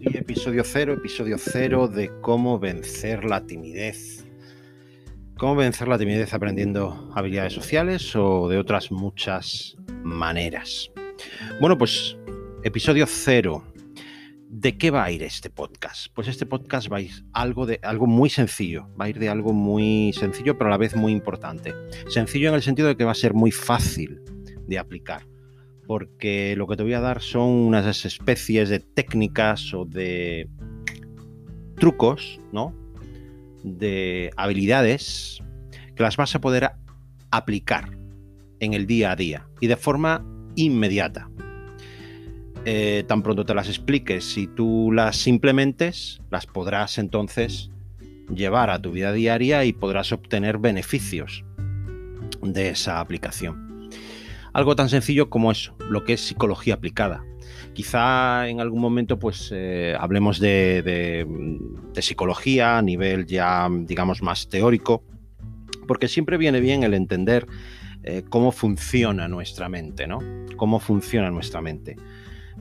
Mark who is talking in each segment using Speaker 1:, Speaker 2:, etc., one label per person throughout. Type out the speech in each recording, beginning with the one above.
Speaker 1: episodio cero, episodio cero de cómo vencer la timidez. Cómo vencer la timidez aprendiendo habilidades sociales o de otras muchas maneras. Bueno, pues episodio cero. ¿De qué va a ir este podcast? Pues este podcast va a ir algo de algo muy sencillo, va a ir de algo muy sencillo pero a la vez muy importante. Sencillo en el sentido de que va a ser muy fácil de aplicar porque lo que te voy a dar son unas especies de técnicas o de trucos, ¿no? De habilidades que las vas a poder aplicar en el día a día y de forma inmediata. Eh, tan pronto te las expliques y tú las implementes, las podrás entonces llevar a tu vida diaria y podrás obtener beneficios de esa aplicación. Algo tan sencillo como eso, lo que es psicología aplicada. Quizá en algún momento pues eh, hablemos de, psicología a nivel ya digamos más teórico, porque siempre viene bien el entender eh, cómo funciona nuestra mente, ¿no? Cómo funciona nuestra mente.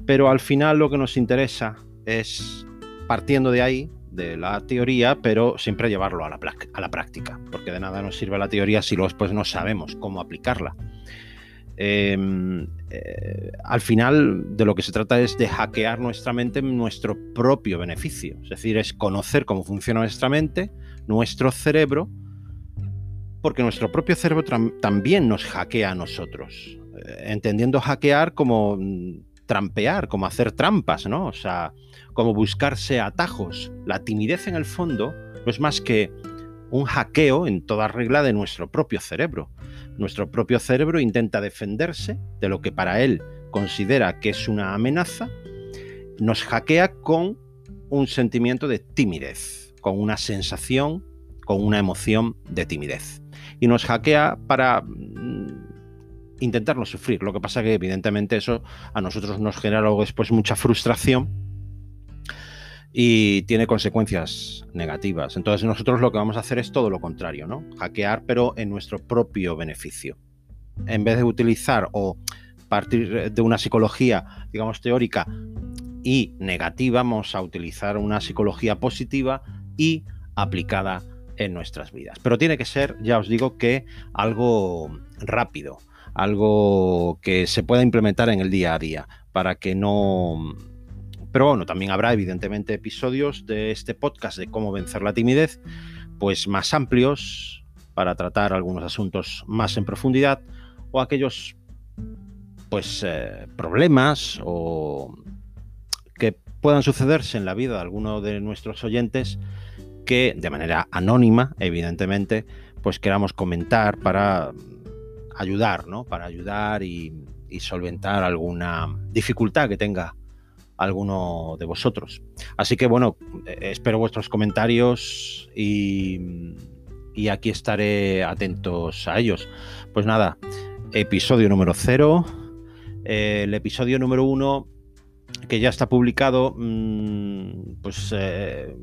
Speaker 1: Pero al final lo que nos interesa es, partiendo de ahí, de la teoría, pero siempre llevarlo a la, a la práctica, porque de nada nos sirve la teoría si después no sabemos cómo aplicarla. Em, eh, al final de lo que se trata es de hackear nuestra mente en nuestro propio beneficio. Es decir, es conocer cómo funciona nuestra mente, nuestro cerebro, porque nuestro propio cerebro también nos hackea a nosotros. Eh, entendiendo hackear como mm, trampear, como hacer trampas, ¿no? O sea, como buscarse atajos. La timidez en el fondo no es más que un hackeo en toda regla de nuestro propio cerebro. Nuestro propio cerebro intenta defenderse de lo que para él considera que es una amenaza, nos hackea con un sentimiento de timidez, con una sensación, con una emoción de timidez. Y nos hackea para mm, intentarnos sufrir. Lo que pasa que evidentemente eso a nosotros nos genera luego después mucha frustración y tiene consecuencias negativas. Entonces nosotros lo que vamos a hacer es todo lo contrario, ¿no? Hackear pero en nuestro propio beneficio. En vez de utilizar o partir de una psicología, digamos, teórica y negativa, vamos a utilizar una psicología positiva y aplicada en nuestras vidas. Pero tiene que ser, ya os digo, que algo rápido, algo que se pueda implementar en el día a día, para que no pero bueno, también habrá evidentemente episodios de este podcast de cómo vencer la timidez, pues más amplios para tratar algunos asuntos más en profundidad o aquellos pues eh, problemas o que puedan sucederse en la vida de alguno de nuestros oyentes que de manera anónima, evidentemente, pues queramos comentar para ayudar, ¿no? Para ayudar y solventar alguna dificultad que tenga alguno de vosotros. Así que bueno, eh, espero vuestros comentarios y, aquí estaré atentos a ellos. Pues nada, episodio número cero. el episodio número uno, que ya está publicado, mm, pues eh,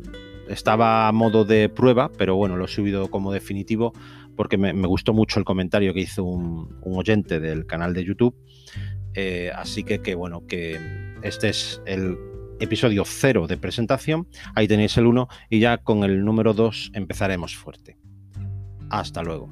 Speaker 1: estaba a modo de prueba, pero bueno, lo he subido como definitivo porque me, gustó mucho el comentario que hizo un, un oyente del canal de YouTube eh, así que, que, bueno, que este es el episodio cero de presentación. Ahí tenéis el 1 y ya con el número 2 empezaremos fuerte. Hasta luego.